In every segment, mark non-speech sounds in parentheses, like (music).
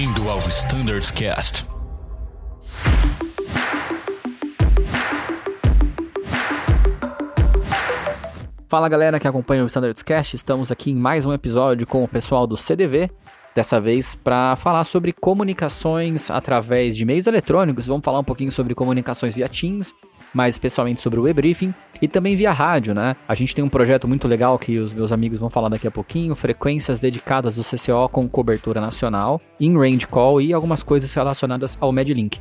Bem-vindo ao Standards Cast. Fala galera que acompanha o Standards Cast, estamos aqui em mais um episódio com o pessoal do CDV, dessa vez para falar sobre comunicações através de meios eletrônicos. Vamos falar um pouquinho sobre comunicações via Teams, mais especialmente sobre o e-briefing e também via rádio, né? A gente tem um projeto muito legal que os meus amigos vão falar daqui a pouquinho, frequências dedicadas do CCO com cobertura nacional, in-range call e algumas coisas relacionadas ao MedLink.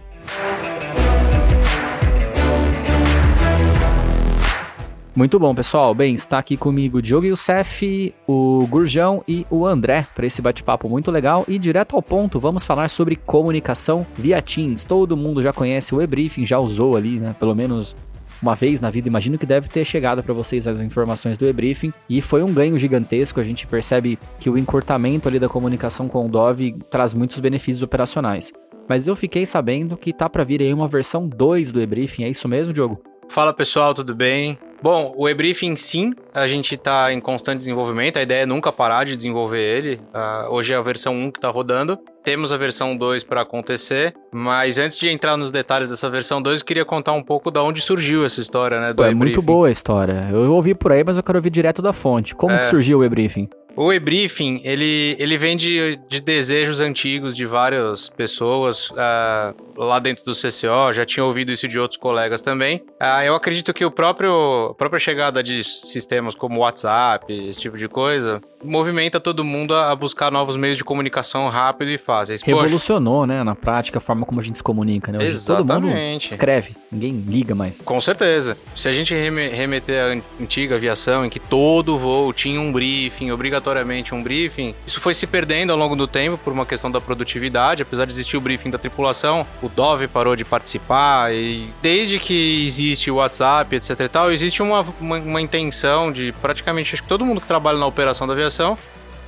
Muito bom, pessoal. Bem, está aqui comigo o Diogo Youssef, o Gurjão e o André para esse bate-papo muito legal e direto ao ponto, vamos falar sobre comunicação via Teams. Todo mundo já conhece o e-briefing, já usou ali, né? Pelo menos uma vez na vida, imagino que deve ter chegado para vocês as informações do e-briefing e foi um ganho gigantesco. A gente percebe que o encurtamento ali da comunicação com o Dove traz muitos benefícios operacionais. Mas eu fiquei sabendo que tá para vir aí uma versão 2 do e-briefing, é isso mesmo, Diogo? Fala pessoal, tudo bem? Bom, o e-briefing sim, a gente está em constante desenvolvimento, a ideia é nunca parar de desenvolver ele. Uh, hoje é a versão 1 que está rodando, temos a versão 2 para acontecer, mas antes de entrar nos detalhes dessa versão 2, eu queria contar um pouco de onde surgiu essa história, né? É muito boa a história. Eu ouvi por aí, mas eu quero ouvir direto da fonte. Como é... que surgiu o e-briefing? O e-briefing, ele, ele vem de, de desejos antigos de várias pessoas uh, lá dentro do CCO, já tinha ouvido isso de outros colegas também. Uh, eu acredito que o próprio, a própria chegada de sistemas como WhatsApp, esse tipo de coisa, movimenta todo mundo a buscar novos meios de comunicação rápido e fáceis. Revolucionou, né, na prática, a forma como a gente se comunica, né? Hoje Exatamente. Todo mundo escreve, ninguém liga mais. Com certeza. Se a gente remeter à antiga aviação, em que todo voo tinha um briefing, obrigatoriamente um briefing, isso foi se perdendo ao longo do tempo por uma questão da produtividade, apesar de existir o briefing da tripulação, o Dove parou de participar e desde que existe o WhatsApp, etc e tal, existe uma, uma, uma intenção de praticamente, acho que todo mundo que trabalha na operação da aviação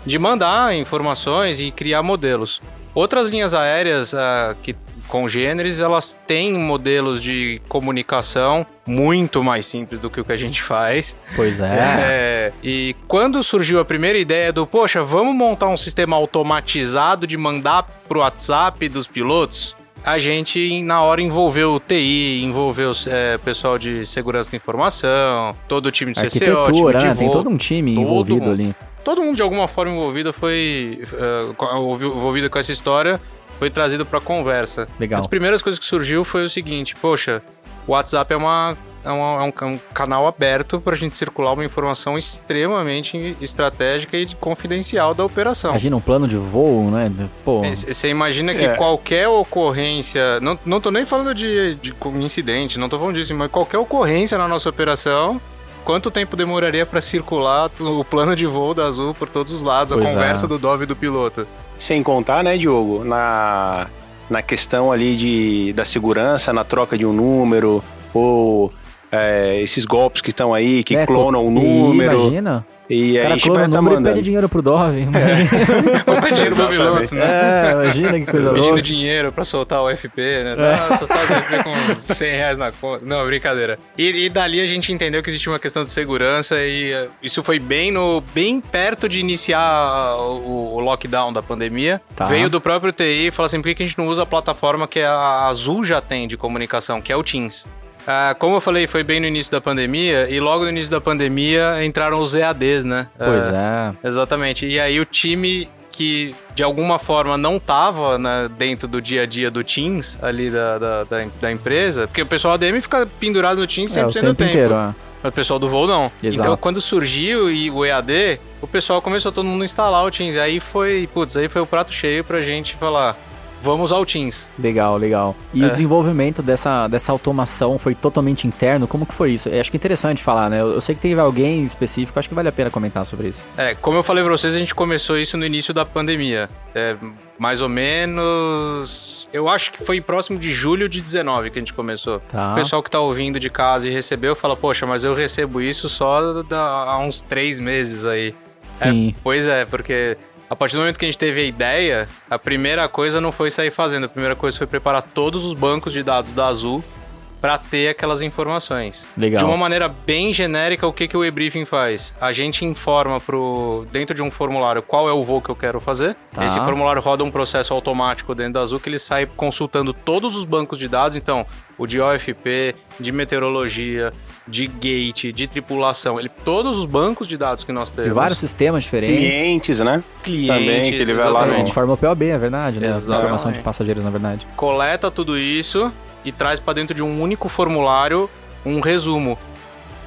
de mandar informações e criar modelos. Outras linhas aéreas uh, que congêneres, elas têm modelos de comunicação muito mais simples do que o que a gente faz. Pois é. (laughs) é. E quando surgiu a primeira ideia do, poxa, vamos montar um sistema automatizado de mandar pro WhatsApp dos pilotos, a gente na hora envolveu o TI, envolveu é, pessoal de segurança da informação, todo o time de CCO, time de né? Tem todo um time envolvido mundo. ali todo mundo de alguma forma envolvido foi uh, envolvido com essa história foi trazido para conversa. Legal. As primeiras coisas que surgiu foi o seguinte, poxa, o WhatsApp é uma é, uma, é, um, é um, canal aberto para a gente circular uma informação extremamente estratégica e confidencial da operação. Imagina um plano de voo, né? Você imagina que é. qualquer ocorrência. Não, não tô nem falando de, de incidente, não tô falando disso, mas qualquer ocorrência na nossa operação quanto tempo demoraria para circular o plano de voo da Azul por todos os lados, pois a conversa é. do Dove e do piloto. Sem contar, né, Diogo, na, na questão ali de, da segurança, na troca de um número, ou é, esses golpes que estão aí, que é, clonam o número. Imagina. E aí a gente vai estar mandando. pede dinheiro pro Dove. (laughs) Pede dinheiro pro piloto, né? É, imagina que coisa louca. Pedindo dinheiro pra soltar o FP, né? É. Não, só solta o FP com 100 reais na conta. Não, brincadeira. E, e, dali a gente entendeu que existia uma questão de segurança e uh, isso foi bem no bem perto de iniciar o, o lockdown da pandemia. Tá. Veio do próprio TI e falou assim, por que a gente não usa a plataforma que a Azul já tem de comunicação, que é o Teams? Ah, como eu falei, foi bem no início da pandemia, e logo no início da pandemia entraram os EADs, né? Pois ah, é. Exatamente. E aí o time que de alguma forma não estava né, dentro do dia a dia do Teams ali da, da, da, da, empresa, porque o pessoal ADM fica pendurado no Teams 100% é, o tempo do tempo. Inteiro, é. Mas o pessoal do voo não. Exato. Então, quando surgiu o EAD, o pessoal começou todo mundo a instalar o Teams. Aí foi, putz, aí foi o prato cheio pra gente falar: vamos ao Teams. Legal, legal. E é. o desenvolvimento dessa, dessa automação foi totalmente interno? Como que foi isso? Eu acho que é interessante falar, né? Eu, eu sei que teve alguém específico, acho que vale a pena comentar sobre isso. É, como eu falei pra vocês, a gente começou isso no início da pandemia. É, mais ou menos. Eu acho que foi próximo de julho de 19 que a gente começou. Tá. O pessoal que tá ouvindo de casa e recebeu fala, poxa, mas eu recebo isso só há uns três meses aí. Sim. É, pois é, porque a partir do momento que a gente teve a ideia, a primeira coisa não foi sair fazendo, a primeira coisa foi preparar todos os bancos de dados da Azul para ter aquelas informações. Legal. De uma maneira bem genérica, o que, que o e-briefing faz? A gente informa pro, dentro de um formulário qual é o voo que eu quero fazer. Tá. Esse formulário roda um processo automático dentro da Azul que ele sai consultando todos os bancos de dados. Então, o de OFP, de meteorologia, de gate, de tripulação. Ele, todos os bancos de dados que nós temos. De vários sistemas diferentes. Clientes, né? clientes. Também, que ele vai lá exatamente. no- De forma POB, é verdade, né? Exatamente. Informação de passageiros, na verdade. coleta tudo isso e traz para dentro de um único formulário um resumo.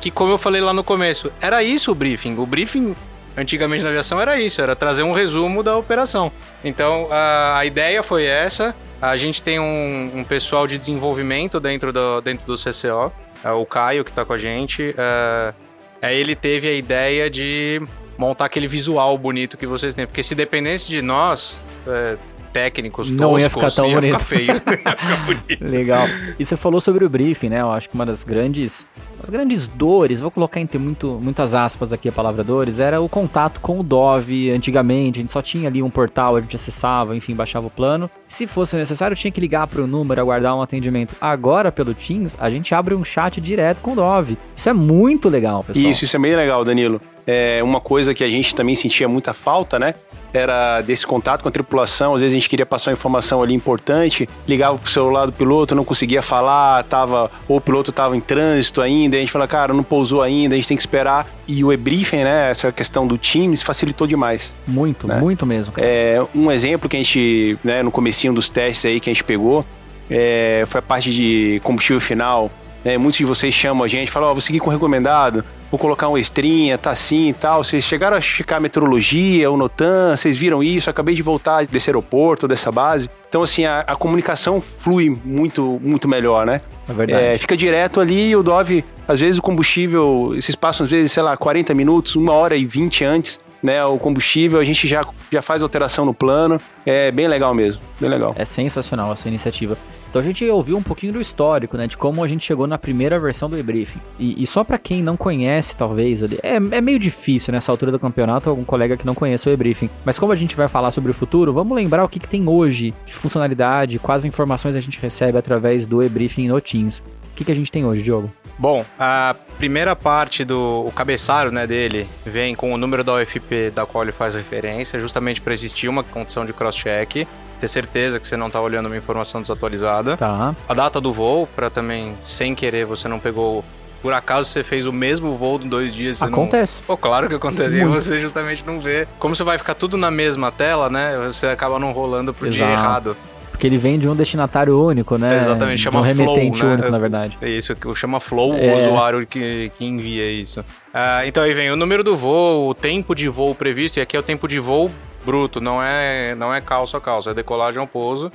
Que, como eu falei lá no começo, era isso o briefing. O briefing, antigamente na aviação, era isso, era trazer um resumo da operação. Então, a, a ideia foi essa. A gente tem um, um pessoal de desenvolvimento dentro do, dentro do CCO, é o Caio, que está com a gente. É, é, ele teve a ideia de montar aquele visual bonito que vocês têm. Porque se dependesse de nós, é, técnicos, Não ia toscos, ficar tão ia bonito. (laughs) Ficar (laughs) feio. Legal. E você falou sobre o briefing, né? Eu acho que uma das grandes, as grandes dores, vou colocar entre muito, muitas aspas aqui a palavra dores, era o contato com o Dove. Antigamente, a gente só tinha ali um portal, a gente acessava, enfim, baixava o plano. Se fosse necessário, tinha que ligar para o número, aguardar um atendimento. Agora, pelo Teams, a gente abre um chat direto com o Dove. Isso é muito legal, pessoal. Isso, isso é bem legal, Danilo. É uma coisa que a gente também sentia muita falta, né? Era desse contato com a tripulação. Às vezes a gente queria passar uma informação ali importante, ligava pro celular do piloto, não conseguia falar, tava, ou o piloto tava em trânsito ainda, e a gente fala, cara, não pousou ainda, a gente tem que esperar. E o e-briefing, né? Essa questão do Teams facilitou demais. Muito, né? muito mesmo. cara. É, um exemplo que a gente, né, no comecinho dos testes aí que a gente pegou, é, foi a parte de combustível final. né? muitos de vocês chamam a gente, falam, ó, vou seguir com o recomendado, vou colocar uma estrinha, tá assim e tal. Vocês chegaram a checar a meteorologia, o Notan, vocês viram isso, acabei de voltar desse aeroporto, dessa base. Então, assim, a, a comunicação flui muito, muito melhor, né? É verdade. É, fica direto ali e o Dove, às vezes o combustível, esses passam às vezes, sei lá, 40 minutos, uma hora e 20 antes, né? O combustível, a gente já, já faz alteração no plano. É bem legal mesmo, bem legal. É sensacional essa iniciativa. Então a gente ouviu um pouquinho do histórico, né? De como a gente chegou na primeira versão do e-briefing. E, e só pra quem não conhece, talvez, ali, é, é meio difícil nessa altura do campeonato algum colega que não conheça o e-briefing. Mas como a gente vai falar sobre o futuro, vamos lembrar o que, que tem hoje de funcionalidade, quais informações a gente recebe através do e-briefing no Teams. O que, que a gente tem hoje, Diogo? Bom, a primeira parte do o cabeçalho né, dele vem com o número da UFP da qual ele faz referência, justamente para existir uma condição de cross-check, ter certeza que você não está olhando uma informação desatualizada. Tá. A data do voo, para também, sem querer, você não pegou. Por acaso você fez o mesmo voo em dois dias. você não- Acontece. Pô, claro que acontece. E você justamente não vê. Como você vai ficar tudo na mesma tela, né? Você acaba não rolando pro dia Exato. errado. Porque ele vem de um destinatário único, né? Exatamente, de chama um remetente flow, né? único, na verdade. É isso que chama flow, É. o usuário que, que envia isso. Ah, então aí vem o número do voo, o tempo de voo previsto, e aqui é o tempo de voo bruto, não é, não é calço a calço, é decolagem ao pouso.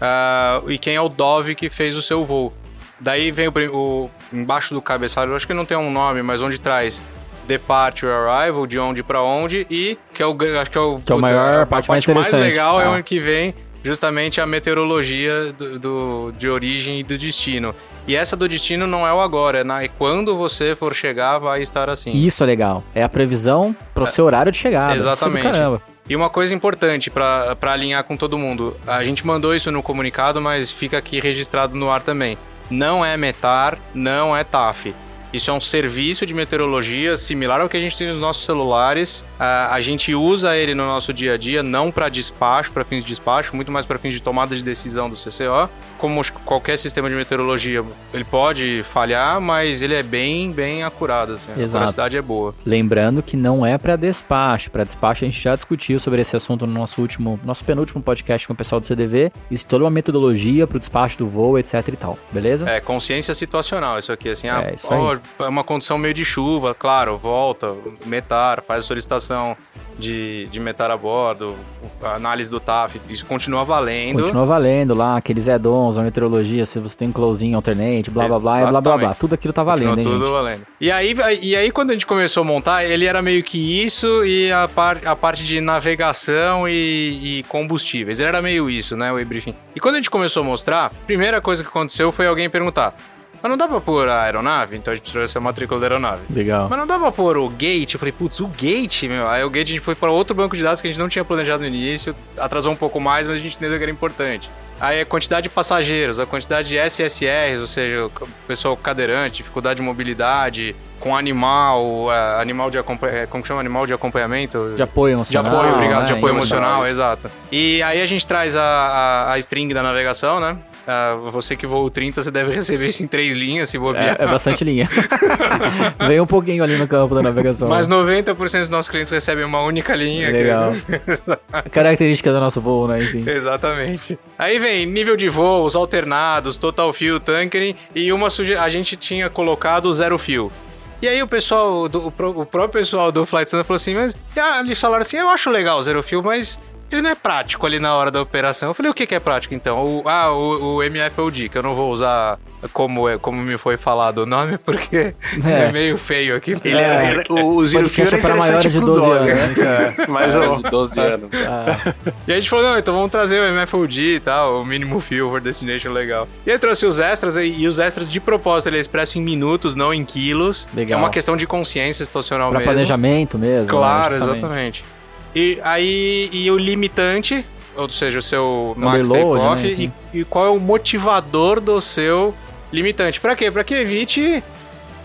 Ah, e quem é o Dove que fez o seu voo. Daí vem o, o embaixo do cabeçalho, eu acho que não tem um nome, mas onde traz departure arrival, de onde pra onde, e que é o acho que é o, Que é o maior, a parte mais interessante. legal é Ah. onde que vem justamente a meteorologia do, do- de origem e do destino. E essa do destino não é o agora, é, na, é quando você for chegar, vai estar assim. Isso é legal. É a previsão pro seu horário de chegada. É Exatamente. caramba. E uma coisa importante pra alinhar com todo mundo: a gente mandou isso no comunicado, mas fica aqui registrado no ar também. Não é METAR, não é TAF. Isso é um serviço de meteorologia similar ao que a gente tem nos nossos celulares. Ah, a gente usa ele no nosso dia a dia, não para despacho, para fins de despacho, muito mais para fins de tomada de decisão do CCO. Como qualquer sistema de meteorologia, ele pode falhar, mas ele é bem, bem acurado. Assim. A Exato. velocidade é boa. Lembrando que não é para despacho. Para despacho a gente já discutiu sobre esse assunto no nosso último, nosso penúltimo podcast com o pessoal do CDV. Isso toda uma metodologia pro despacho do voo, etc e tal. Beleza? É, consciência situacional, isso aqui, assim, É, ah, isso ó, é uma condição meio de chuva, claro, volta, metar, faz a solicitação de, de metar a bordo, a análise do TAF, isso continua valendo. Continua valendo lá, aqueles add-ons, a meteorologia, se você tem um closing alternate, blá blá blá, e blá blá blá. Tudo aquilo tá valendo, Continua hein, tudo gente? valendo. E aí, e aí, quando a gente começou a montar, ele era meio que isso e a, par, a parte de navegação e, e combustíveis. Ele era meio isso, né, o e-briefing. E quando a gente começou a mostrar, a primeira coisa que aconteceu foi alguém perguntar, mas não dá pra pôr a aeronave? Então a gente trouxe a matrícula da aeronave. Legal. Mas não dá pra pôr o gate? Eu falei, putz, o gate, meu. Aí o gate a gente foi para outro banco de dados que a gente não tinha planejado no início. Atrasou um pouco mais, mas a gente entendeu que era importante. Aí a quantidade de passageiros, a quantidade de SSRs, ou seja, o pessoal cadeirante, dificuldade de mobilidade, com animal, é, animal de acompanhamento, como chama? Animal de acompanhamento? De apoio emocional. De apoio, obrigado, né? de apoio Emocional. emocional, exato. E aí a gente traz a, a, a string da navegação, né? Ah, você que voa o 30, você deve receber isso em três linhas, se bobear. É, é bastante linha. (laughs) Vem um pouquinho ali no campo da navegação. Mas 90% dos nossos clientes recebem uma única linha. que- Legal. (laughs) Característica do nosso voo, né? Enfim. Exatamente. Aí vem nível de voos, alternados, total fio, tankering e uma suge... a gente tinha colocado zero fio. E aí o pessoal, do, o, pró- o próprio pessoal do Flight Standard falou assim, mas ah, eles falaram assim, eu acho legal o zero fio, mas ele não é prático ali na hora da operação. Eu falei, o que, que é prático então? O, ah, o, o MFOD, que eu não vou usar como, é, como me foi falado o nome, (laughs) porque é, É. meio feio aqui. Ele era- É, ele- o, o Zero Fio era é para maiores de pro 12 dog, anos, né? É, Mas Maiores o, de 12 anos. Ah, E a gente falou, não, então vamos trazer o MFOD e tal, o Minimum Fuel for Destination legal. E aí trouxe os extras, e, os extras de propósito, ele é expresso em minutos, não em quilos. Legal. É uma questão de consciência situacional pra mesmo. planejamento mesmo. Claro, né, justamente. exatamente. E aí, e o limitante, ou seja, o seu max Underload, takeoff, né, e, e qual é o motivador do seu limitante. Pra quê? Pra que evite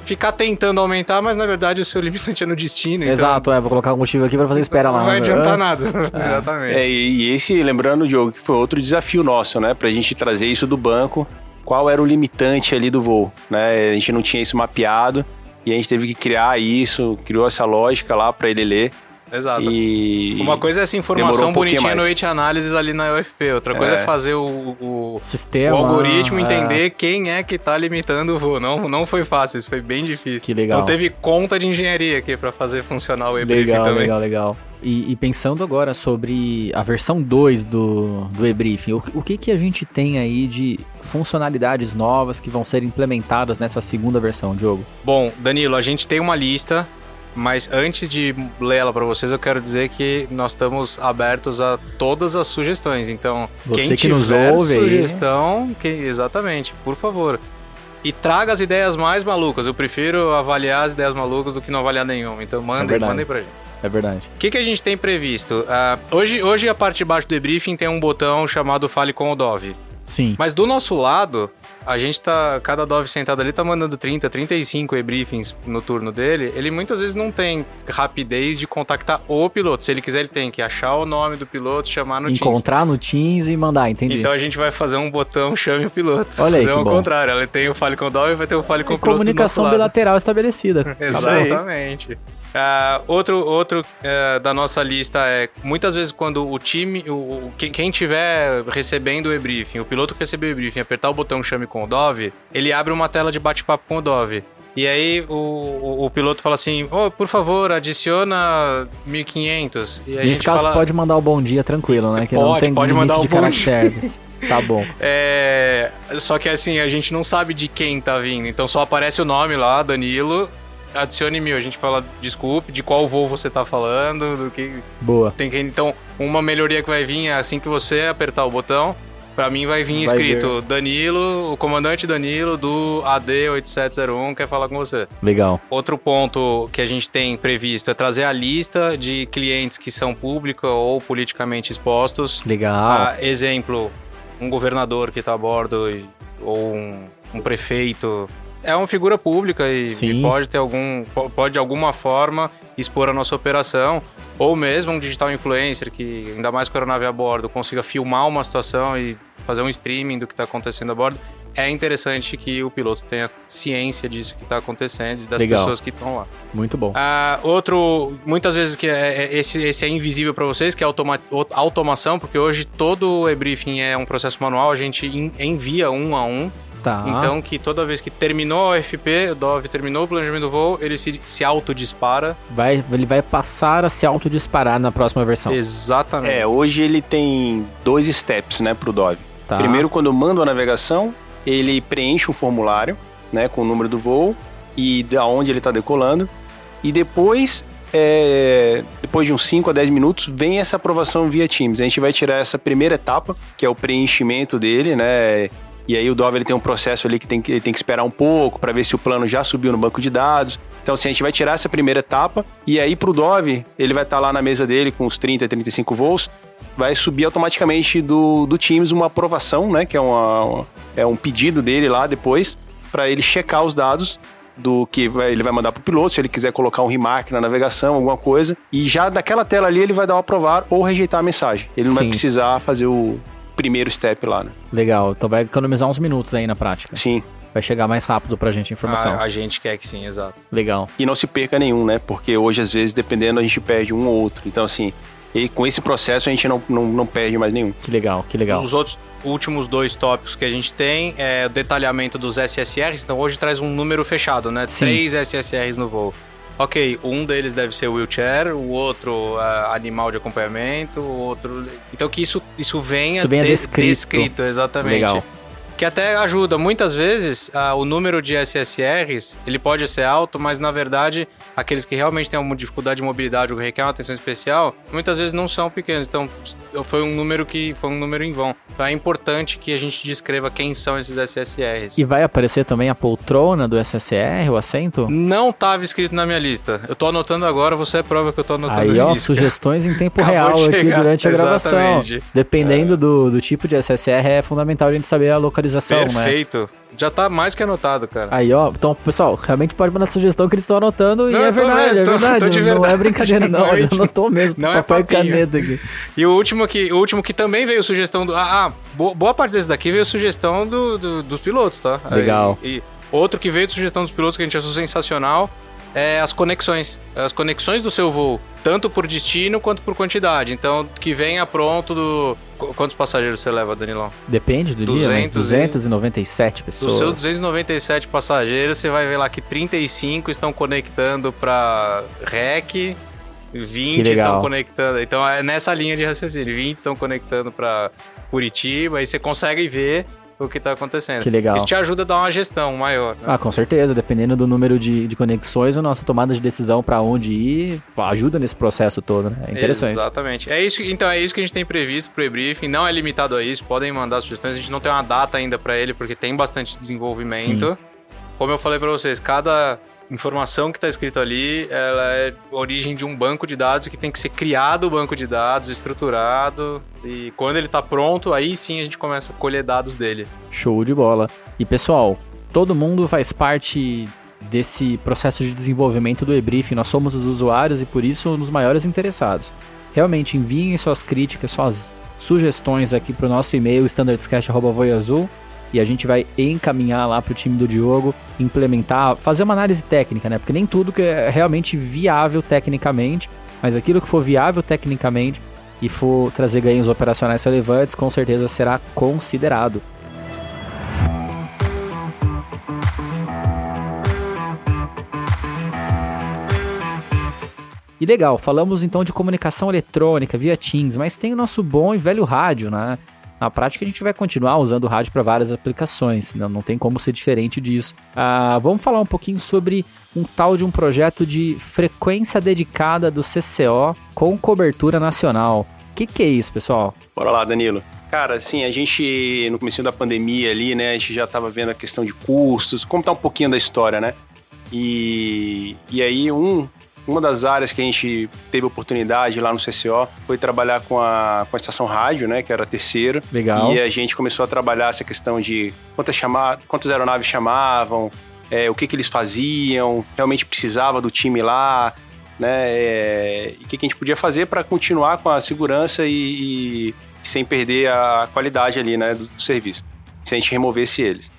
ficar tentando aumentar, mas na verdade o seu (laughs) limitante é no destino. então Exato, é. Vou colocar um motivo aqui pra fazer espera lá. Não vai né? adiantar Ah, nada. (laughs) Exatamente. É, e, esse, lembrando, Diogo, que foi outro desafio nosso, né? Pra gente trazer isso do banco. Qual era o limitante ali do voo, né? A gente não tinha isso mapeado e a gente teve que criar isso, criou essa lógica lá pra ele ler. Exato. E Uma coisa é essa demorou informação um pouquinho bonitinha no mais. Weight Analysis ali na UFP. Outra coisa é, É. fazer o, o, Sistema. o algoritmo é. entender quem é que tá limitando o voo. Não, não foi fácil, isso foi bem difícil. Que legal. Então teve conta de engenharia aqui pra fazer funcionar o e-briefing Legal, também. legal, legal. E, e pensando agora sobre a versão 2 do, do e-briefing, o, o que, que a gente tem aí de funcionalidades novas que vão ser implementadas nessa segunda versão, Diogo? Bom, Danilo, a gente tem uma lista, mas antes de ler ela pra vocês, eu quero dizer que nós estamos abertos a todas as sugestões. Então, Você quem que tiver nos ouve sugestão, que- exatamente, por favor. E traga as ideias mais malucas. Eu prefiro avaliar as ideias malucas do que não avaliar nenhuma. Então mandem, verdade. mandem pra gente. É verdade. O que, que a gente tem previsto? Ah, hoje, hoje, a parte de baixo do debriefing tem um botão chamado Fale com o Dove. Sim. Mas do nosso lado, a gente tá. Cada Dove sentado ali tá mandando 30, 35 e-briefings no turno dele. Ele muitas vezes não tem rapidez de contactar o piloto. Se ele quiser, ele tem que achar o nome do piloto, chamar no Teams. Encontrar no Teams e mandar, entendi. Então a gente vai fazer um botão (laughs) chame o piloto. Olha aí, fazer o bom. contrário. Ela tem o Fale com o Dove e vai ter o Fale com o piloto. do Comunicação nosso lado. bilateral estabelecida. (laughs) Exatamente. Ah, outro outro ah, da nossa lista é muitas vezes quando o time, o, o- quem, quem tiver recebendo o e-briefing, o piloto que recebeu o e-briefing, apertar o botão chame com o Dove, ele abre uma tela de bate-papo com o Dove. E aí o, o, o piloto fala assim, oh, por favor, adiciona 1500. E Nesse caso, fala, pode mandar o bom dia tranquilo, né? Que não Pode, tem pode mandar o bom caracteres. (laughs) Tá bom. (laughs) É, só que assim, a gente não sabe de quem tá vindo. Então só aparece o nome lá, Danilo. Adicione mil. A gente fala, desculpe, de qual voo você tá falando, do que. Boa. Tem que. Então, uma melhoria que vai vir é assim que você apertar o botão. Pra mim vai vir Vai escrito Danilo, o comandante Danilo do AD8701 quer falar com você. Legal. Outro ponto que a gente tem previsto é trazer a lista de clientes que são públicos ou politicamente expostos Legal. ah, exemplo, um governador que está a bordo ou um, um prefeito. É uma figura pública e, e pode ter algum. po- Pode de alguma forma expor a nossa operação. Ou mesmo um digital influencer que, ainda mais com a aeronave a bordo, consiga filmar uma situação e fazer um streaming do que está acontecendo a bordo. É interessante que o piloto tenha ciência disso que está acontecendo e das Legal. pessoas que estão lá. Muito bom. Ah, outro, muitas vezes que é, é- esse, esse é invisível para vocês, que é automa automação, porque hoje todo o e-briefing é um processo manual, a gente en- envia um a um. Tá. Então que toda vez que terminou a FP, o DOV terminou o planejamento do voo, ele se, se autodispara. Vai, ele vai passar a se autodisparar na próxima versão. Exatamente. É, hoje ele tem dois steps, né, pro Dove. Tá. Primeiro, quando eu mando a navegação, ele preenche um formulário, né, com o número do voo e da onde ele está decolando. E depois, é, depois de uns 5 a 10 minutos, vem essa aprovação via Teams. A gente vai tirar essa primeira etapa, que é o preenchimento dele, né? E aí o Dove ele tem um processo ali que tem que, ele tem que esperar um pouco para ver se o plano já subiu no banco de dados. Então, assim, a gente vai tirar essa primeira etapa e aí pro Dove, ele vai estar lá na mesa dele com os 30, 35 voos vai subir automaticamente do, do Teams uma aprovação, né? Que é, uma, uma é um pedido dele lá depois, para ele checar os dados do que vai, ele vai mandar pro piloto, se ele quiser colocar um remark na navegação, alguma coisa. E já daquela tela ali ele vai dar o aprovar ou rejeitar a mensagem. Ele não Sim. vai precisar fazer o primeiro step lá, né? Legal, então vai economizar uns minutos aí na prática. Sim. Vai chegar mais rápido pra gente a informação. A, a gente quer que sim, exato. Legal. E não se perca nenhum, né? Porque hoje, às vezes, dependendo, a gente perde um ou outro. Então, assim, e com esse processo a gente não, não, não perde mais nenhum. Que legal, que legal. Os outros últimos dois tópicos que a gente tem é o detalhamento dos SSRs. Então hoje traz um número fechado, né? Sim. Três SSRs no voo. Ok, um deles deve ser wheelchair, o outro é, animal de acompanhamento, o outro. Então que isso, isso venha, Isso venha de- descrito. descrito, exatamente. Legal. Que até ajuda. Muitas vezes, ah, o número de SSRs, ele pode ser alto, mas na verdade, aqueles que realmente têm uma dificuldade de mobilidade ou que requer uma atenção especial, muitas vezes não são pequenos. Então, foi um número que foi um número em vão. Então, é importante que a gente descreva quem são esses SSRs. E vai aparecer também a poltrona do SSR, o assento? Não estava escrito na minha lista. Eu tô anotando agora, você é prova que eu tô anotando Aí, ó, sugestões em tempo (laughs) real aqui durante a gravação. Exatamente. Dependendo do, do tipo de SSR, é fundamental a gente saber a localização, né? Perfeito. Já tá mais que anotado, cara. Aí, ó, então, pessoal, realmente pode mandar sugestão que eles estão anotando e Não, é eu tô verdade, mesmo, é tô- (laughs) verdade. tô de não é brincadeira, não. É Ele anotou mesmo, Não é e papinho. caneta aqui. E o último que, o último que também veio sugestão do. Ah, ah, bo- boa parte desse daqui veio sugestão do, do- dos pilotos, tá? Legal. E, e outro que veio de sugestão dos pilotos que a gente achou sensacional é as conexões. As conexões do seu voo, tanto por destino quanto por quantidade. Então, que venha pronto do. Qu- Quantos passageiros você leva, Danilão? Depende do dia, mas 200 e- 297 pessoas. Dos seus 297 passageiros, você vai ver lá que 35 estão conectando para REC, 20 Que legal. estão conectando. Então é nessa linha de raciocínio. 20 estão conectando para Curitiba, aí você consegue ver o que está acontecendo. Que legal. Isso te ajuda a dar uma gestão maior. né? Ah, com certeza. Dependendo do número de, de conexões, a nossa tomada de decisão pra onde ir ajuda nesse processo todo, né? É interessante. Exatamente. É isso, então é isso que a gente tem previsto pro e-briefing. Não é limitado a isso, podem mandar sugestões. A gente não tem uma data ainda para ele, porque tem bastante desenvolvimento. Como eu falei para vocês, cada informação que está escrito ali, ela é origem de um banco de dados que tem que ser criado o banco de dados, estruturado. E quando ele está pronto, aí sim a gente começa a colher dados dele. Show de bola. E pessoal, todo mundo faz parte desse processo de desenvolvimento do e-briefing. Nós somos os usuários e por isso um dos maiores interessados. Realmente enviem suas críticas, suas sugestões aqui para o nosso e-mail standardscast@voiazul e a gente vai encaminhar lá para o time do Diogo implementar, fazer uma análise técnica, né? Porque nem tudo que é realmente viável tecnicamente, mas aquilo que for viável tecnicamente e for trazer ganhos operacionais relevantes, com certeza será considerado. E legal, falamos então de comunicação eletrônica via Teams, mas tem o nosso bom e velho rádio, né? Na prática, a gente vai continuar usando o rádio para várias aplicações, não, não tem como ser diferente disso. Ah, vamos falar um pouquinho sobre um tal de um projeto de frequência dedicada do CCO com cobertura nacional. O que, que é isso, pessoal? Bora lá, Danilo. Cara, assim, a gente, no começo da pandemia ali, né, a gente já tava vendo a questão de custos, tá um pouquinho da história, né? E, e aí, um, uma das áreas que a gente teve oportunidade lá no CCO foi trabalhar com a, com a estação rádio, né, que era a terceira. Legal. E a gente começou a trabalhar essa questão de quantas, chama, quantas aeronaves chamavam, é, o que, que eles faziam, realmente precisava do time lá, né? é, e o que, que a gente podia fazer para continuar com a segurança e, e sem perder a qualidade ali, né, do, do serviço, se a gente removesse eles.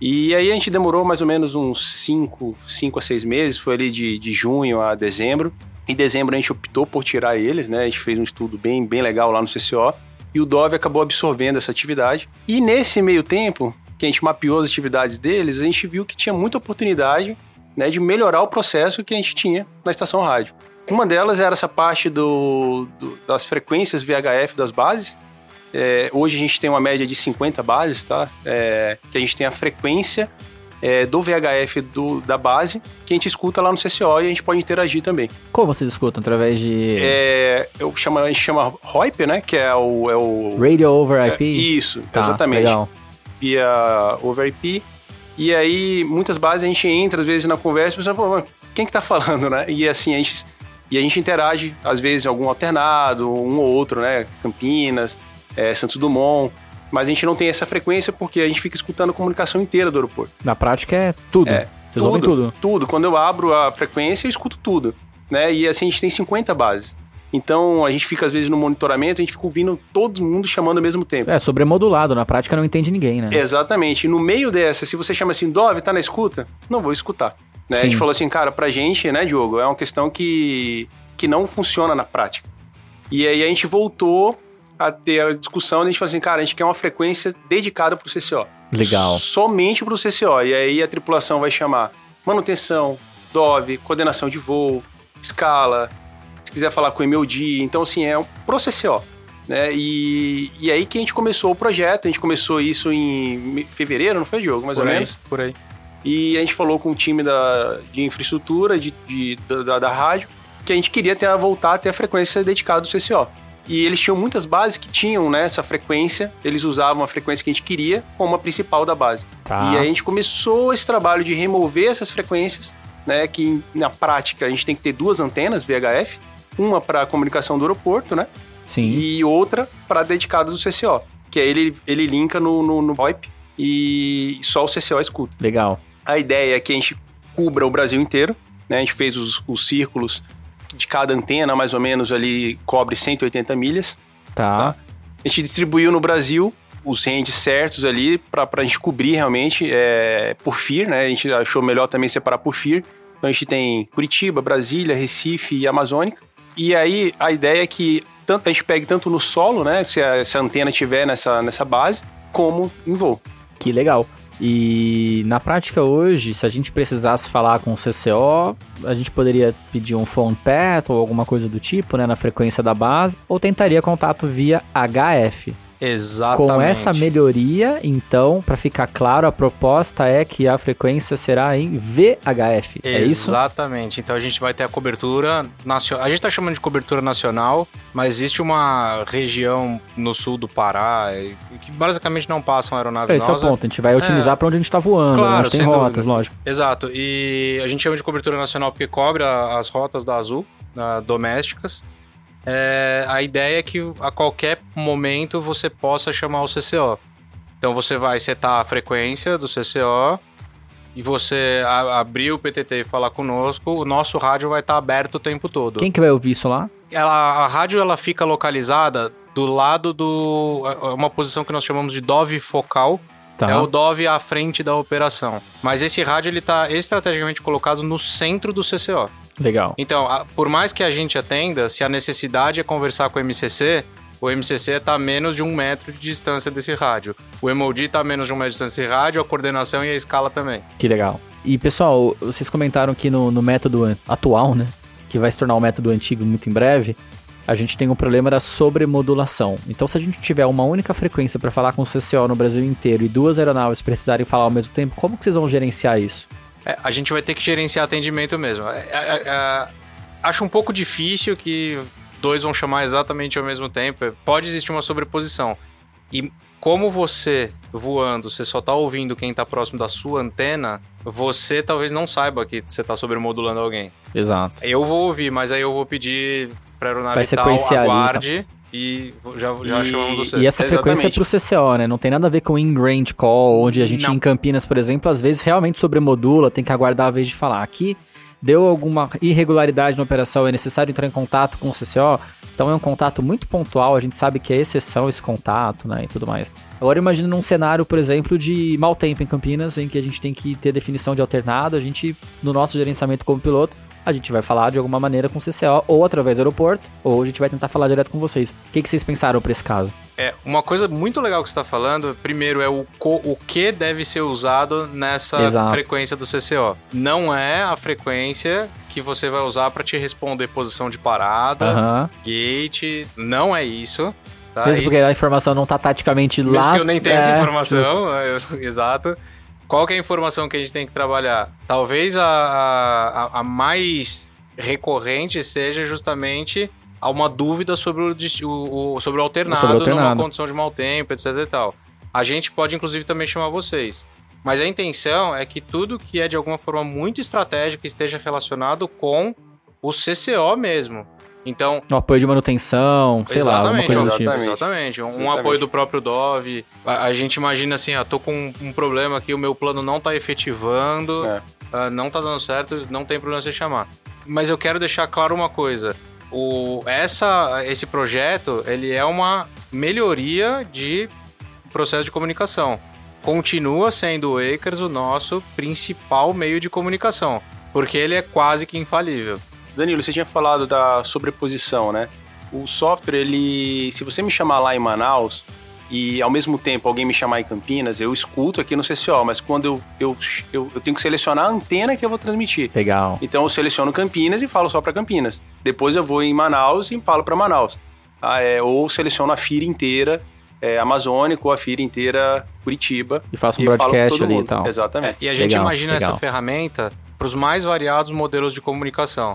E aí a gente demorou mais ou menos uns 5 a 6 meses, foi ali de, de junho a dezembro. Em dezembro a gente optou por tirar eles, né? A gente fez um estudo bem, bem legal lá no CCO. E o Dove acabou absorvendo essa atividade. E nesse meio tempo, que a gente mapeou as atividades deles, a gente viu que tinha muita oportunidade né, de melhorar o processo que a gente tinha na estação rádio. Uma delas era essa parte do, do- das frequências VHF das bases. É, hoje a gente tem uma média de 50 bases, tá? É, que a gente tem a frequência é, do VHF do- da base, que a gente escuta lá no CCO e a gente pode interagir também. Como vocês escutam? Através de É, eu chamo, a gente chama ROIP, né? Que é o... É o Radio over IP? é, isso, Tá, exatamente. Legal. Via over IP. E aí, muitas bases a gente entra, às vezes, na conversa e pensa, pô, quem que tá falando, né? E assim, a gente E a gente interage, às vezes, algum alternado, um ou outro, né? Campinas, é, Santos Dumont. Mas a gente não tem essa frequência porque a gente fica escutando a comunicação inteira do aeroporto. Na prática é tudo. É, Vocês ouvem tudo. Tudo. Quando eu abro a frequência, eu escuto tudo. Né? E assim, a gente tem 50 bases. Então a gente fica, às vezes, no monitoramento, a gente fica ouvindo todo mundo chamando ao mesmo tempo. É, sobremodulado. Na prática não entende ninguém, né? Exatamente. E no meio dessa, se você chama assim, Dove, tá na escuta? Não vou escutar. Né? A gente falou assim, cara, pra gente, né, Diogo, é uma questão que, que não funciona na prática. E aí a gente voltou a ter a discussão, a gente falou assim, cara, a gente quer uma frequência dedicada pro CCO. Legal. Somente pro CCO. E aí a tripulação vai chamar manutenção, DOV, coordenação de voo, escala, se quiser falar com MOD. Então, assim, é um pro CCO. Né? E, e aí que a gente começou o projeto, a gente começou isso em fevereiro, não foi, Diogo? Mais por ou aí, menos. por aí. E a gente falou com o time da, de infraestrutura, de, de- da, da- da rádio, que a gente queria ter, voltar a ter a frequência dedicada do CCO. E eles tinham muitas bases que tinham né, essa frequência, eles usavam a frequência que a gente queria como a principal da base. Tá. E aí a gente começou esse trabalho de remover essas frequências, né, que na prática a gente tem que ter duas antenas VHF, uma para comunicação do aeroporto, né, Sim. e outra para dedicada do CCO, que aí ele, ele linka no, no, no VoIP e só o CCO escuta. Legal. A ideia é que a gente cubra o Brasil inteiro, né? A gente fez os, os círculos de cada antena, mais ou menos ali cobre 180 milhas. Tá. A gente distribuiu no Brasil os ranges certos ali para a gente cobrir realmente é, por FIR, né? A gente achou melhor também separar por FIR. Então a gente tem Curitiba, Brasília, Recife e Amazônica. E aí a ideia é que tanto, a gente pegue tanto no solo, né? Se a, se a antena estiver nessa, nessa base, como em voo. Que legal. E na prática hoje, se a gente precisasse falar com o CCO, a gente poderia pedir um phone path ou alguma coisa do tipo, né, na frequência da base, ou tentaria contato via HF. Exatamente. Com essa melhoria, então, para ficar claro, a proposta é que a frequência será em VHF. É isso? Exatamente. Então a gente vai ter a cobertura nacional. A gente tá chamando de cobertura nacional, mas existe uma região no sul do Pará que basicamente não passam aeronaves Esse é o nossas. ponto. A gente vai otimizar para onde a gente tá voando, Claro, onde tem rotas, dúvida. lógico. Exato. E a gente chama de cobertura nacional porque cobre as rotas da Azul, da- domésticas. É, a ideia é que a qualquer momento você possa chamar o CCO. Então você vai setar a frequência do CCO e você a- abrir o PTT e falar conosco, o nosso rádio vai estar aberto o tempo todo. Quem que vai ouvir isso lá? Ela, a rádio ela fica localizada do lado do. é uma posição que nós chamamos de dove focal, Tá. é o Dove à frente da operação. Mas esse rádio ele tá estrategicamente colocado no centro do CCO. Legal. Então, a- por mais que a gente atenda, se a necessidade é conversar com o MCC, o MCC está a menos de um metro de distância desse rádio. O MOD está a menos de um metro de distância desse rádio, a coordenação e a escala também. Que legal. E pessoal, vocês comentaram que no, no método atual, né? Que vai se tornar um método antigo muito em breve. A gente tem um problema da sobremodulação. Então, se a gente tiver uma única frequência para falar com o CCO no Brasil inteiro e duas aeronaves precisarem falar ao mesmo tempo, como que vocês vão gerenciar isso? É, a gente vai ter que gerenciar atendimento mesmo. É, é, é, acho um pouco difícil que dois vão chamar exatamente ao mesmo tempo. Pode existir uma sobreposição. E como você voando, você só tá ouvindo quem tá próximo da sua antena, você talvez não saiba que você tá sobremodulando alguém. Exato. Eu vou ouvir, mas aí eu vou pedir pra aeronave Vai tal, sequenciar ali, aguarde e já, já E- chamamos você. E essa frequência é Exatamente. pro CCO, né? Não tem nada a ver com in-range call, onde a gente Não. em Campinas, por exemplo, às vezes realmente sobremodula, tem que aguardar a vez de falar. Aqui deu alguma irregularidade na operação, é necessário entrar em contato com o CCO. Então é um contato muito pontual, a gente sabe que é exceção esse contato, né, e tudo mais. Agora imagina num cenário, por exemplo, de mau tempo em Campinas, em que a gente tem que ter definição de alternado, a gente, no nosso gerenciamento como piloto, a gente vai falar de alguma maneira com o CCO, ou através do aeroporto, ou a gente vai tentar falar direto com vocês. O que, que vocês pensaram pra esse caso? É, uma coisa muito legal que você está falando, primeiro é o, co- o que deve ser usado nessa Exato. frequência do CCO. Não é a frequência que você vai usar para te responder posição de parada, Aham. gate, não é isso. Tá? Mesmo E- porque a informação não tá taticamente mesmo lá. que eu nem essa é, informação, é, (laughs) exato. Qual que é a informação que a gente tem que trabalhar? Talvez a, a, a mais recorrente seja justamente há uma dúvida sobre o, o- o- sobre o alternado, Sobre o alternado. numa condição de mau tempo, etc e tal. A gente pode, inclusive, também chamar vocês. Mas a intenção é que tudo que é de alguma forma muito estratégico esteja relacionado com o CCO mesmo. Então, Um apoio de manutenção, sei lá, alguma exatamente, coisa do tipo. exatamente. exatamente. Um Exatamente. apoio do próprio Dove. A, a gente imagina assim, ah, tô com um, um problema aqui, o meu plano não tá efetivando, É. ah, não tá dando certo, não tem problema você chamar. Mas eu quero deixar claro uma coisa. O, essa, esse projeto, ele é uma melhoria de processo de comunicação. Continua sendo o Acres o nosso principal meio de comunicação, porque ele é quase que infalível. Danilo, você tinha falado da sobreposição, né? O software, ele. Se você me chamar lá em Manaus e ao mesmo tempo alguém me chamar em Campinas, eu escuto aqui no CCO, mas quando eu, eu, eu, eu tenho que selecionar a antena que eu vou transmitir. Legal. Então eu seleciono Campinas e falo só para Campinas. Depois eu vou em Manaus e falo para Manaus. Ah, é, ou seleciono a FIR inteira é, amazônica ou a FIR inteira Curitiba. E faça um e broadcast todo ali e mundo. tal. Exatamente. E a gente Legal, imagina legal. essa ferramenta para os mais variados modelos de comunicação.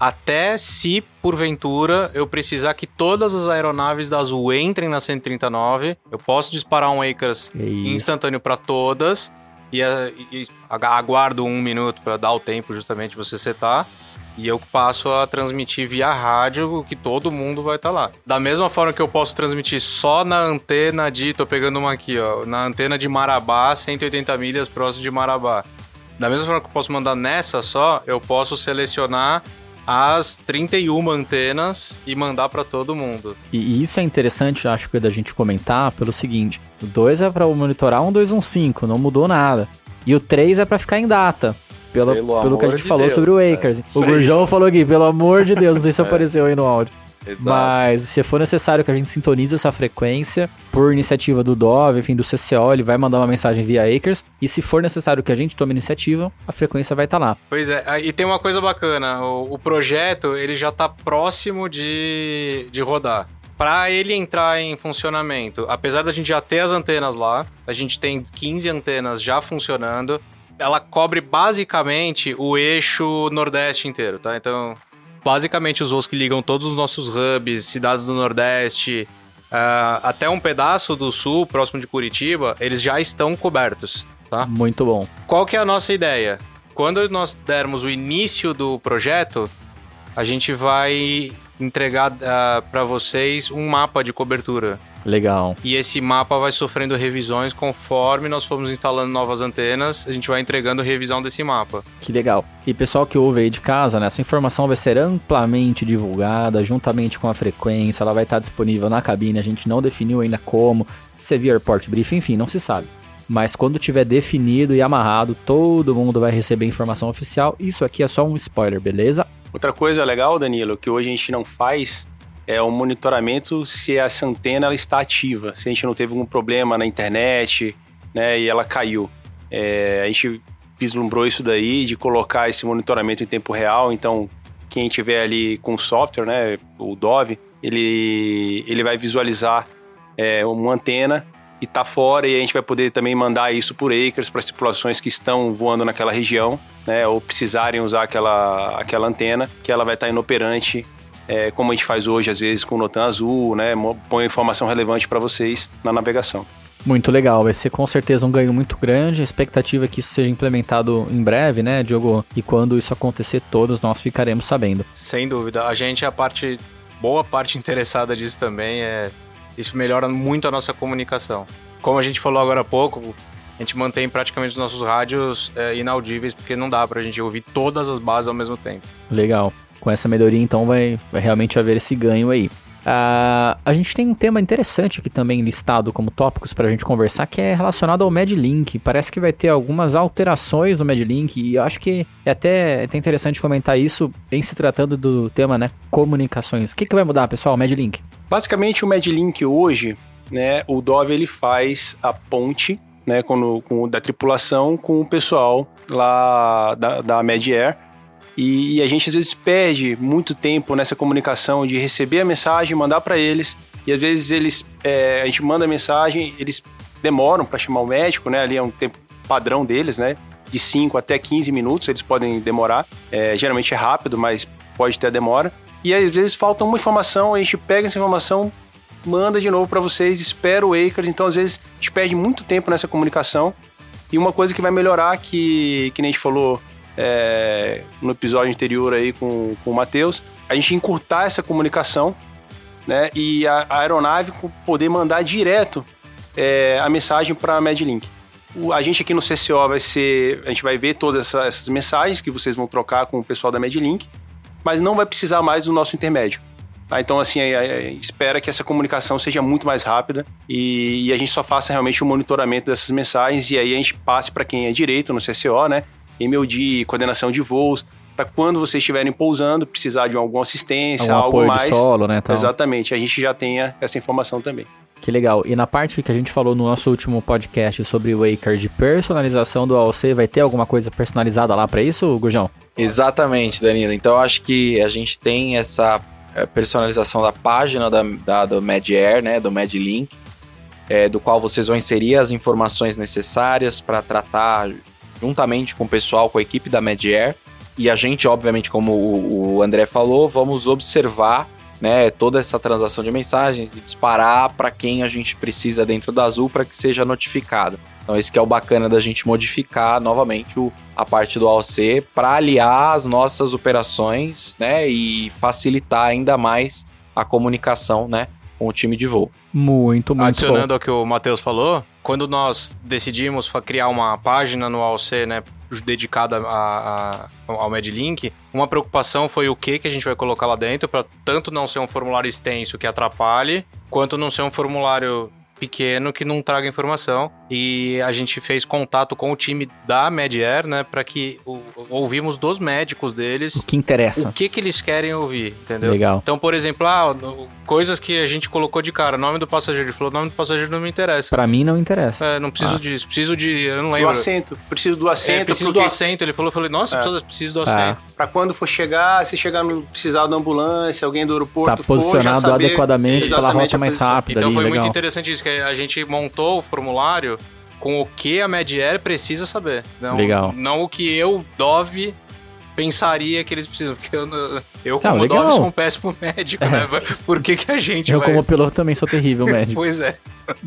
Até se, porventura, eu precisar que todas as aeronaves da Azul entrem na 139, eu posso disparar um Acres É instantâneo para todas e, e aguardo um minuto para dar o tempo justamente de você setar. E eu passo a transmitir via rádio que todo mundo vai estar lá. Da mesma forma que eu posso transmitir só na antena de. tô pegando uma aqui, ó. Na antena de Marabá, 180 milhas próximo de Marabá. Da mesma forma que eu posso mandar nessa só, eu posso selecionar as 31 antenas e mandar para todo mundo. E, isso é interessante, acho que da gente comentar pelo seguinte: o 2 é para monitorar um 215, não mudou nada. E o 3 é para ficar em data. Pelo, Pelo pelo que a gente de falou Deus, sobre o é. Acres. Isso o. Gurjão falou aqui, pelo amor de Deus, não sei se (laughs) apareceu aí no áudio. Exato. Mas se for necessário que a gente sintonize essa frequência, por iniciativa do Dove, enfim, do CCO, ele vai mandar uma mensagem via Acres. E se for necessário que a gente tome iniciativa, a frequência vai estar lá. Pois é, e tem uma coisa bacana, o, o projeto ele já tá próximo de, de rodar. Para ele entrar em funcionamento, apesar da gente já ter as antenas lá, a gente tem 15 antenas já funcionando, ela cobre basicamente o eixo nordeste inteiro, tá? Então, basicamente os voos que ligam todos os nossos hubs, cidades do nordeste, ah, até um pedaço do sul, próximo de Curitiba, eles já estão cobertos, tá? Muito bom. Qual que é a nossa ideia? Quando nós dermos o início do projeto, a gente vai entregar para vocês um mapa de cobertura. Legal. E esse mapa vai sofrendo revisões conforme nós formos instalando novas antenas, a gente vai entregando revisão desse mapa. Que legal. E pessoal que ouve aí de casa, né, essa informação vai ser amplamente divulgada, juntamente com a frequência, ela vai estar disponível na cabine, a gente não definiu ainda como, se é via airport briefing, enfim, não se sabe. Mas quando tiver definido e amarrado, todo mundo vai receber informação oficial. Isso aqui é só um spoiler, beleza? Outra coisa legal, Danilo, que hoje a gente não faz é o monitoramento se essa antena ela está ativa, se a gente não teve algum problema na internet, né, e ela caiu. É, a gente vislumbrou isso daí de colocar esse monitoramento em tempo real, então quem tiver ali com software, né, o Dove, ele, ele vai visualizar é, uma antena e tá fora e a gente vai poder também mandar isso por acres para as tripulações que estão voando naquela região, né, ou precisarem usar aquela, aquela antena, que ela vai estar inoperante, é, como a gente faz hoje às vezes com o Notan Azul, né, põe informação relevante para vocês na navegação. Muito legal, vai ser com certeza um ganho muito grande. A expectativa é que isso seja implementado em breve, né, Diogo? E quando isso acontecer, todos nós ficaremos sabendo. Sem dúvida. A gente, a parte, boa parte interessada disso também é. Isso melhora muito a nossa comunicação. Como a gente falou agora há pouco, a gente mantém praticamente os nossos rádios é, inaudíveis, porque não dá pra gente ouvir todas as bases ao mesmo tempo. Legal. Com essa melhoria, então, vai, vai realmente haver esse ganho aí. Ah, a gente tem um tema interessante aqui também listado como tópicos para a gente conversar, que é relacionado ao MedLink. Parece que vai ter algumas alterações no MedLink e eu acho que é até, até interessante comentar isso em se tratando do tema, né? Comunicações. O que, que vai mudar, pessoal? MedLink. Basicamente o MedLink hoje, né, o Dove ele faz a ponte, né, com, o- com o da tripulação com o pessoal lá da, da MedAir e, e a gente às vezes perde muito tempo nessa comunicação de receber a mensagem, mandar para eles. E às vezes eles é, a gente manda a mensagem, eles demoram para chamar o médico, né, ali é um tempo padrão deles, né, de 5 até 15 minutos eles podem demorar, É, geralmente é rápido, mas pode ter demora. E às vezes falta uma informação, a gente pega essa informação, manda de novo para vocês, espera o Acres, então às vezes a gente perde muito tempo nessa comunicação. E uma coisa que vai melhorar, que, que nem a gente falou é, no episódio anterior aí com, com o Matheus, a gente encurtar essa comunicação, né? E a, a aeronave poder mandar direto é, a mensagem para a Medlink. O, a gente aqui no CCO vai ser. A gente vai ver todas essa, essas mensagens que vocês vão trocar com o pessoal da Medlink, mas não vai precisar mais do nosso intermédio. Tá? Então, assim, é, é, espera que essa comunicação seja muito mais rápida e, e, a gente só faça realmente o monitoramento dessas mensagens e aí a gente passe para quem é direito no CCO, né? MOD, coordenação de voos, para quando vocês estiverem pousando, precisar de alguma assistência, Algum algo apoio mais. de solo, né? tal. Exatamente, a gente já tenha essa informação também. Que legal. E na parte que a gente falou no nosso último podcast sobre o Waker de personalização do AOC, vai ter alguma coisa personalizada lá para isso, Gurjão? Exatamente, Danilo. Então acho que a gente tem essa é, personalização da página da, da, do MedAir, né, do MedLink, é, do qual vocês vão inserir as informações necessárias para tratar juntamente com o pessoal, com a equipe da MedAir. E a gente, obviamente, como o, o André falou, vamos observar né, toda essa transação de mensagens e disparar para quem a gente precisa dentro da Azul para que seja notificado. Então, esse que é o bacana da gente modificar novamente o, a parte do AOC para aliar as nossas operações né, e facilitar ainda mais a comunicação né, com o time de voo. Muito, muito Adicionando bom. ao que o Matheus falou, quando nós decidimos criar uma página no AOC, né, dedicada a- a- ao MedLink, uma preocupação foi o que que a gente vai colocar lá dentro para tanto não ser um formulário extenso que atrapalhe, quanto não ser um formulário pequeno que não traga informação. E a gente fez contato com o time da MedAir, né, para que o- ouvimos dos médicos deles O que interessa. o que que eles querem ouvir, entendeu? Legal. Então, por exemplo, ah, coisas que a gente colocou de cara, nome do passageiro, ele falou, nome do passageiro não me interessa. Pra mim não interessa. É, não preciso Ah. disso, preciso de, eu não Do lembro. assento, preciso do É, assento, preciso do porque assento, ele falou, eu falei, nossa, É. preciso, preciso do Ah. assento. para quando for chegar, se chegar no precisar da ambulância, alguém do aeroporto Tá for, já posicionado saber adequadamente pela rota mais rápida Então ali, foi legal. muito interessante isso, que a gente montou o formulário com o que a MedAir precisa saber. Não, Legal. Não o que eu, Dove, pensaria que eles precisam. Porque eu, eu como. Dove, sou um péssimo (laughs) médico, né? Por que, que a gente Eu vai... como piloto também sou terrível, (laughs) médico. Pois é.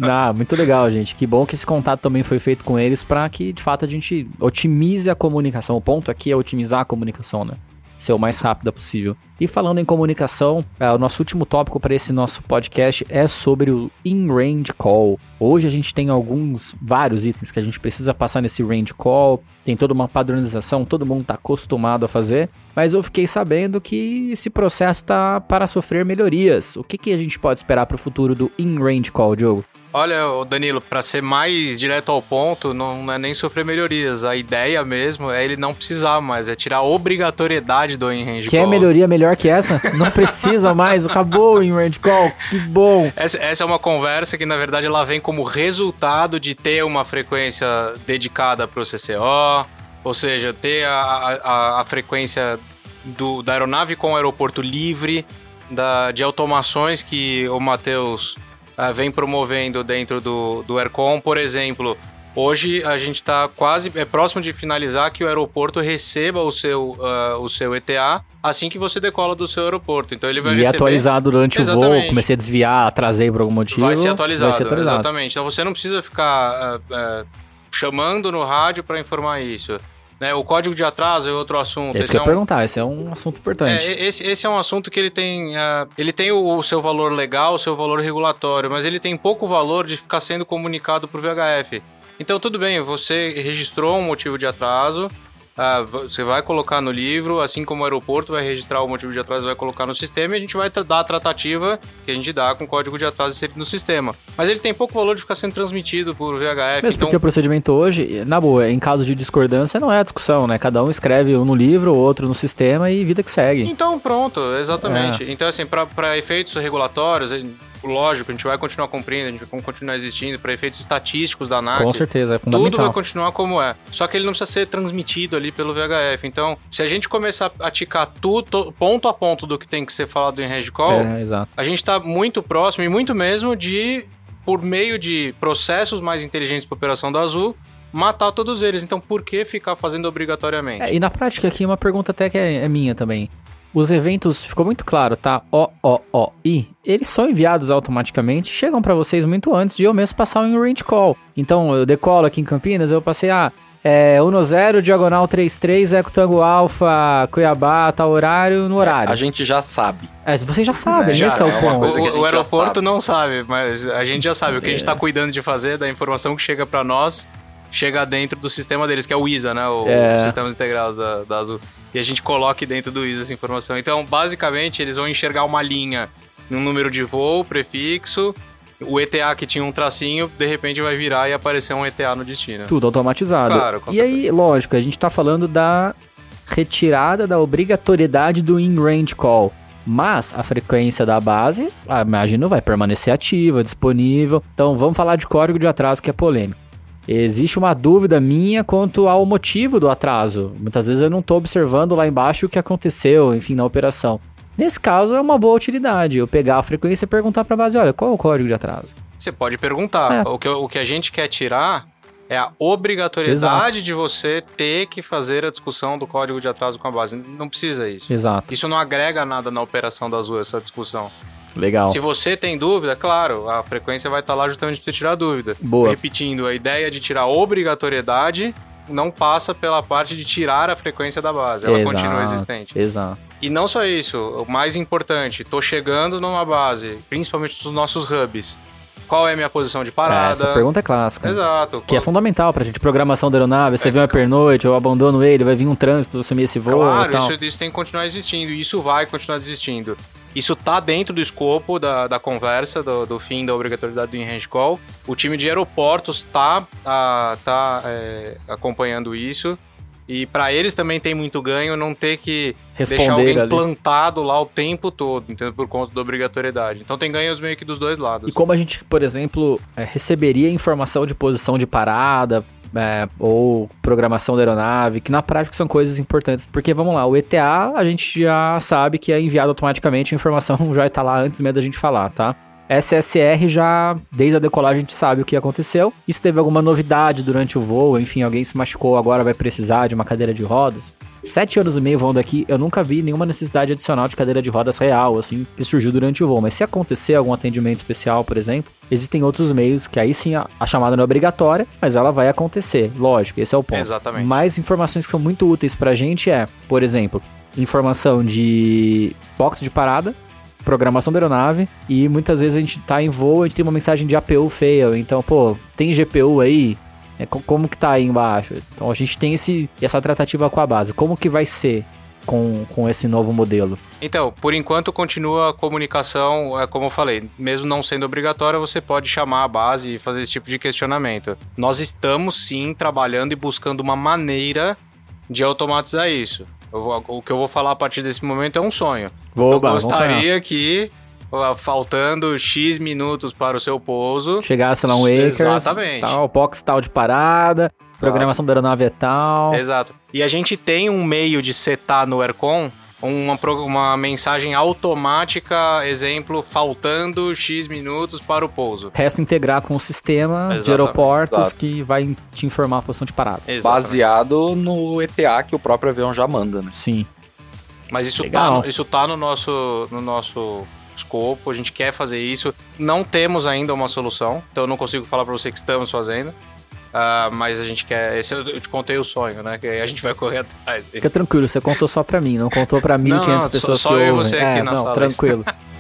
Ah, muito legal, gente. Que bom que esse contato também foi feito com eles para que, de fato, a gente otimize a comunicação. O ponto aqui é otimizar a comunicação, né? Ser o mais rápida possível. E falando em comunicação, é, o nosso último tópico para esse nosso podcast é sobre o in-range call. Hoje a gente tem alguns, vários itens que a gente precisa passar nesse range call. Tem toda uma padronização, todo mundo está acostumado a fazer. Mas eu fiquei sabendo que esse processo está para sofrer melhorias. O que, que a gente pode esperar para o futuro do in-range call, Diogo? Olha, Danilo, pra ser mais direto ao ponto, não é nem sofrer melhorias. A ideia mesmo é ele não precisar mais, é tirar a obrigatoriedade do in-range Quer call. melhoria melhor que essa? Não precisa mais, acabou o in-range call, que bom. Essa, essa é uma conversa que, na verdade, ela vem como resultado de ter uma frequência dedicada para o CCO, ou seja, ter a, a, a frequência do, da aeronave com o aeroporto livre, da, de automações que o Matheus ah, vem promovendo dentro do, do Aircom. Por exemplo, hoje a gente está quase é próximo de finalizar que o aeroporto receba o seu, ah, o seu ETA assim que você decola do seu aeroporto. Então ele vai E receber... atualizar durante o voo, Exatamente. comecei a desviar, atrasei por algum motivo. Vai ser atualizado, Vai ser atualizado. exatamente. Então você não precisa ficar ah, chamando no rádio para informar isso. Né? O código de atraso é outro assunto. Isso Esse que eu é ia um- perguntar, esse é um assunto importante. é, esse, esse é um assunto que ele tem, ah, ele tem o, o seu valor legal, o seu valor regulatório, mas ele tem pouco valor de ficar sendo comunicado por VHF. Então tudo bem, você registrou um motivo de atraso, ah, você vai colocar no livro, assim como o aeroporto vai registrar o motivo de atraso e vai colocar no sistema, e a gente vai dar a tratativa que a gente dá com o código de atraso inserido no sistema. Mas ele tem pouco valor de ficar sendo transmitido por VHF. Mesmo então, porque o procedimento hoje, na boa, em caso de discordância, não é a discussão, né? Cada um escreve um no livro, outro no sistema e vida que segue. Então, pronto, É. exatamente. Então, assim, para efeitos regulatórios, lógico, a gente vai continuar cumprindo, a gente vai continuar existindo, para efeitos estatísticos da ANAC. Com certeza, é Tudo vai fundamental. continuar como é. Só que ele não precisa ser transmitido ali pelo VHF. Então, se a gente começar a ticar tudo, ponto a ponto do que tem que ser falado em Reg Call, É, a gente está muito próximo e muito mesmo de, por meio de processos mais inteligentes para operação da Azul, matar todos eles. Então, por que ficar fazendo obrigatoriamente? É, e na prática aqui, uma pergunta até que é, é minha também. Os eventos, ficou muito claro, tá? O, O, O, I. Eles são enviados automaticamente, chegam pra vocês muito antes de eu mesmo passar o in-range call. Então, eu decolo aqui em Campinas, eu passei, ah, É 10, diagonal 33, Ecotango Alfa, Cuiabá, tal horário, no horário. A gente já sabe. É, vocês já sabem, Já, esse é o é uma ponto. coisa que a gente O, o aeroporto sabe. não sabe, mas a gente já sabe. O que a gente tá cuidando de fazer, da informação que chega pra nós, chega dentro do sistema deles, que é o ISA, né? O É. Sistemas Integrados da, da Azul. E a gente coloca dentro do ISA essa informação. Então, basicamente, eles vão enxergar uma linha num número de voo, prefixo. O ETA que tinha um tracinho, de repente vai virar e aparecer um ETA no destino. Tudo automatizado. Claro, e aí, lógico, a gente tá falando da retirada da obrigatoriedade do in-range call. Mas a frequência da base, imagino, vai permanecer ativa, disponível. Então vamos falar de código de atraso que é polêmico. Existe uma dúvida minha quanto ao motivo do atraso. Muitas vezes eu não estou observando lá embaixo o que aconteceu, enfim, na operação. Nesse caso é uma boa utilidade. Eu pegar a frequência e perguntar para a base, olha, qual é o código de atraso? Você pode perguntar. É. O, que, o que a gente quer tirar é a obrigatoriedade de você ter que fazer a discussão do código de atraso com a base. Não precisa isso. Exato. Isso não agrega nada na operação da Azul, essa discussão. Legal. Se você tem dúvida, claro, a frequência vai estar lá justamente para você tirar a dúvida. Boa. Repetindo, a ideia de tirar obrigatoriedade não passa pela parte de tirar a frequência da base. Ela Exato. continua existente. Exato. E não só isso, o mais importante, tô chegando numa base, principalmente nos nossos hubs. Qual é a minha posição de parada? É, essa pergunta é clássica. Exato. Que é fundamental pra gente. Programação da aeronave, você vê uma pernoite, eu abandono ele, vai vir um trânsito, eu assumir esse voo Claro, isso, isso tem que continuar existindo e isso vai continuar existindo. Isso tá dentro do escopo da, da conversa, do, do fim da obrigatoriedade do in-range call. O time de aeroportos tá, ah, tá é, acompanhando isso. E para eles também tem muito ganho não ter que deixar Responder alguém ali. plantado lá o tempo todo, entendeu? Por conta da obrigatoriedade. Então tem ganhos meio que dos dois lados. E como a gente, por exemplo, é, receberia informação de posição de parada é, ou programação da aeronave, que na prática são coisas importantes. Porque, vamos lá, o ETA a gente já sabe que é enviado automaticamente, a informação (laughs) já está lá antes mesmo da gente falar, tá? SSR já, desde a decolagem, a gente sabe o que aconteceu. E se teve alguma novidade durante o voo, enfim, alguém se machucou, agora vai precisar de uma cadeira de rodas. Sete anos e meio voando aqui, eu nunca vi nenhuma necessidade adicional de cadeira de rodas real, assim, que surgiu durante o voo. Mas se acontecer algum atendimento especial, por exemplo, existem outros meios que aí sim a, a chamada não é obrigatória, mas ela vai acontecer. Lógico, esse é o ponto. Exatamente. Mais informações que são muito úteis pra gente é, por exemplo, informação de box de parada, programação da aeronave e muitas vezes a gente tá em voo, a gente tem uma mensagem de APU fail, então, pô, tem GPU aí? É, co- como que tá aí embaixo? Então a gente tem esse, essa tratativa com a base. Como que vai ser com, com esse novo modelo? Então, por enquanto continua a comunicação, é como eu falei, mesmo não sendo obrigatória, você pode chamar a base e fazer esse tipo de questionamento. Nós estamos sim trabalhando e buscando uma maneira de automatizar isso. Eu o que eu vou falar a partir desse momento é um sonho. Oba, eu gostaria que, faltando X minutos para o seu pouso, Chegasse lá um Acres, Exatamente. tal, box tal de parada, programação da aeronave é tal. Exato. E a gente tem um meio de setar no Aircon uma, uma mensagem automática, exemplo, faltando X minutos para o pouso. Resta integrar com o sistema de Exatamente, aeroportos exato. que vai te informar a posição de parada. Exatamente. Baseado no ETA que o próprio avião já manda, né? Sim. Mas isso tá, Legal. no, isso tá no nosso, no nosso escopo, a gente quer fazer isso. Não temos ainda uma solução, então eu não consigo falar para você que estamos fazendo. Ah, mas a gente quer. Esse eu, te contei o sonho, né? Que a gente vai correr atrás. Fica tranquilo, você contou só pra mim, não contou pra 1.500 Não, não, pessoas só- que eu e ouvem. você aqui é, na não, sala. tranquilo. (laughs)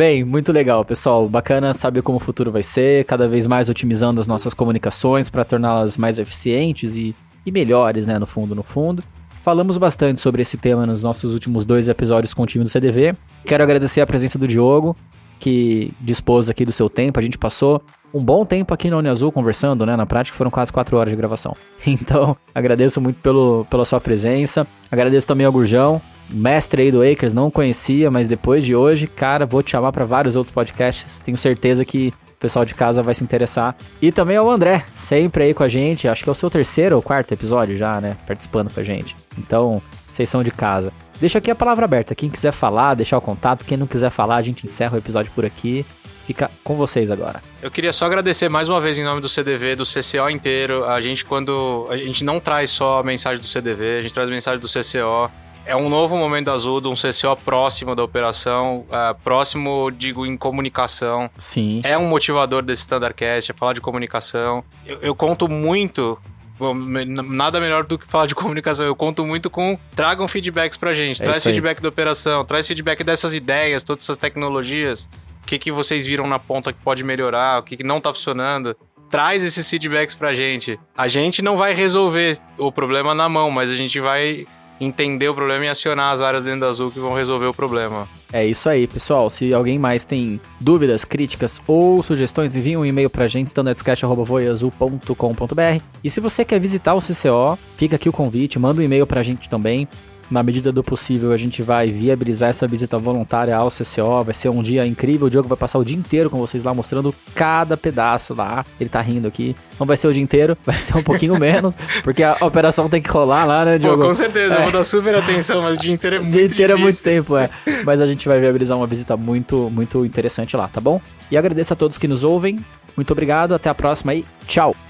Bem, muito legal, pessoal. Bacana saber como o futuro vai ser, cada vez mais otimizando as nossas comunicações para torná-las mais eficientes e, e melhores, né, no fundo, no fundo. Falamos bastante sobre esse tema nos nossos últimos dois episódios com o time do CDV. Quero agradecer a presença do Diogo, que dispôs aqui do seu tempo. A gente passou um bom tempo aqui na Uniazul conversando, né? Na prática foram quase quatro horas de gravação. (laughs) Então, agradeço muito pelo, pela sua presença. Agradeço também ao Gurjão, mestre aí do Acres, não conhecia, mas depois de hoje, cara, vou te chamar para vários outros podcasts. Tenho certeza que o pessoal de casa vai se interessar. E também ao André, sempre aí com a gente. Acho que é o seu terceiro ou quarto episódio já, né? Participando com a gente. Então, vocês são de casa. Deixa aqui a palavra aberta. Quem quiser falar, deixar o contato. Quem não quiser falar, a gente encerra o episódio por aqui. Fica com vocês agora. Eu queria só agradecer mais uma vez em nome do CDV, do CCO inteiro. A gente, quando. A gente não traz só a mensagem do CDV, a gente traz a mensagem do CCO. É um novo momento Azul, um CCO próximo da operação, uh, próximo, digo, em comunicação. Sim. É um motivador desse Standardcast, é falar de comunicação. Eu, eu conto muito nada melhor do que falar de comunicação. Eu conto muito com. Tragam feedbacks pra gente. É traz feedback da operação, traz feedback dessas ideias, todas essas tecnologias. O que, que vocês viram na ponta que pode melhorar, o que, que não tá funcionando. Traz esses feedbacks pra gente. A gente não vai resolver o problema na mão, mas a gente vai entender o problema e acionar as áreas dentro da Azul que vão resolver o problema. É isso aí, pessoal. Se alguém mais tem dúvidas, críticas ou sugestões, envie um e-mail pra gente, standardscast.voiazul.com.br. E se você quer visitar o CCO, fica aqui o convite, manda um e-mail pra gente também na medida do possível, a gente vai viabilizar essa visita voluntária ao CCO. Vai ser um dia incrível. O Diogo vai passar o dia inteiro com vocês lá, mostrando cada pedaço lá. Ele tá rindo aqui. Não vai ser o dia inteiro, (laughs) vai ser um pouquinho menos, porque a operação tem que rolar lá, né, Diogo? Pô, com certeza, é. eu vou dar super atenção, mas o dia inteiro é (laughs) muito dia inteiro difícil. é muito tempo, é. Mas a gente vai viabilizar uma visita muito, muito interessante lá, tá bom? E agradeço a todos que nos ouvem. Muito obrigado, até a próxima e tchau!